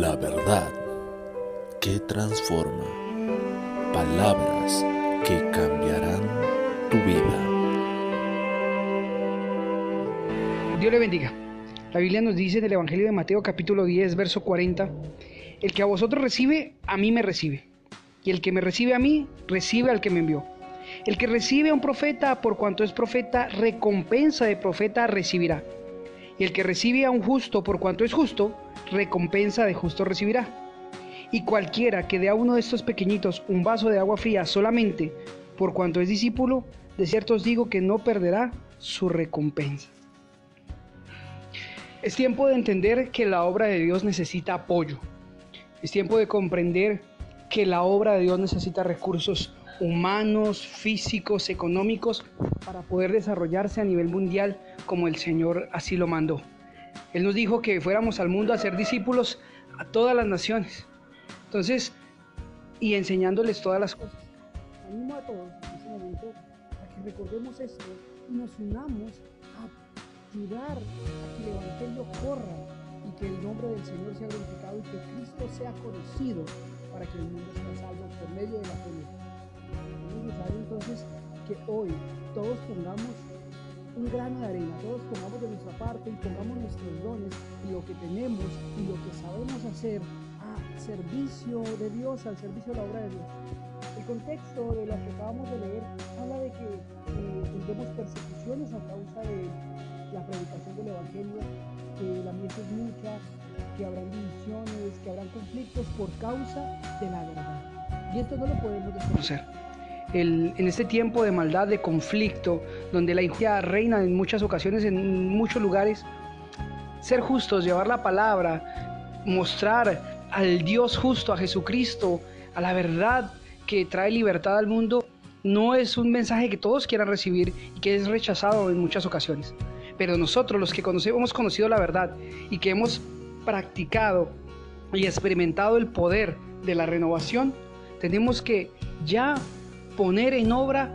La verdad que transforma. Palabras que cambiarán tu vida. Dios le bendiga. La Biblia nos dice en el Evangelio de Mateo capítulo 10, verso 40, el que a vosotros recibe, a mí me recibe. Y el que me recibe a mí, recibe al que me envió. El que recibe a un profeta, por cuanto es profeta, recompensa de profeta recibirá. Y el que recibe a un justo, por cuanto es justo, recompensa de justo recibirá. Y cualquiera que dé a uno de estos pequeñitos un vaso de agua fría solamente por cuanto es discípulo, de cierto os digo que no perderá su recompensa. Es tiempo de entender que la obra de Dios necesita apoyo. Es tiempo de comprender que la obra de Dios necesita recursos humanos, físicos, económicos para poder desarrollarse a nivel mundial como el Señor así lo mandó. Él nos dijo que fuéramos al mundo a ser discípulos a todas las naciones. Entonces, y enseñándoles todas las cosas. Animo a todos en este momento a que recordemos esto y nos unamos a ayudar a que el Evangelio corra y que el nombre del Señor sea glorificado y que Cristo sea conocido para que el mundo sea salvo por medio de la fe. Es necesario entonces que hoy todos pongamos un grano de arena, todos pongamos de nuestra parte y pongamos nuestros dones y lo que tenemos y lo que sabemos hacer a servicio de Dios, al servicio de la obra de Dios. El contexto de lo que acabamos de leer habla de que eh, persecuciones a causa de la predicación del Evangelio, que la mies es mucha, que habrán divisiones, que habrán conflictos por causa de la verdad. Y esto no lo podemos desconocer en este tiempo de maldad, de conflicto, donde la injusticia reina en muchas ocasiones, en muchos lugares, ser justos, llevar la palabra, mostrar al Dios justo, a Jesucristo, a la verdad que trae libertad al mundo, no es un mensaje que todos quieran recibir y que es rechazado en muchas ocasiones. Pero nosotros, los que conocemos, hemos conocido la verdad y que hemos practicado y experimentado el poder de la renovación, tenemos que ya poner en obra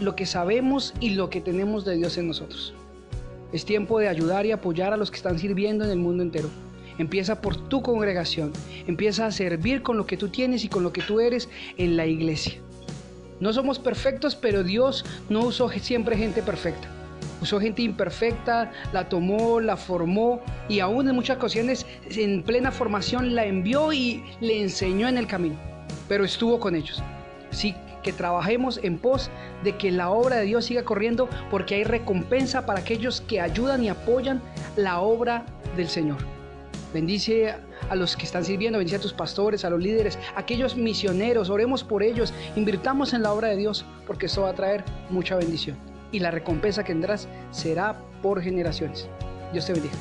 lo que sabemos y lo que tenemos de Dios en nosotros. Es tiempo de ayudar y apoyar a los que están sirviendo en el mundo entero. Empieza por tu congregación. Empieza a servir con lo que tú tienes y con lo que tú eres en la iglesia. No somos perfectos, pero Dios no usó siempre gente perfecta. Usó gente imperfecta, la tomó, la formó y aún en muchas ocasiones en plena formación la envió y le enseñó en el camino. Pero estuvo con ellos. Sí, que trabajemos en pos de que la obra de Dios siga corriendo porque hay recompensa para aquellos que ayudan y apoyan la obra del Señor. Bendice a los que están sirviendo, bendice a tus pastores, a los líderes, a aquellos misioneros, oremos por ellos, invirtamos en la obra de Dios porque eso va a traer mucha bendición y la recompensa que tendrás será por generaciones. Dios te bendiga.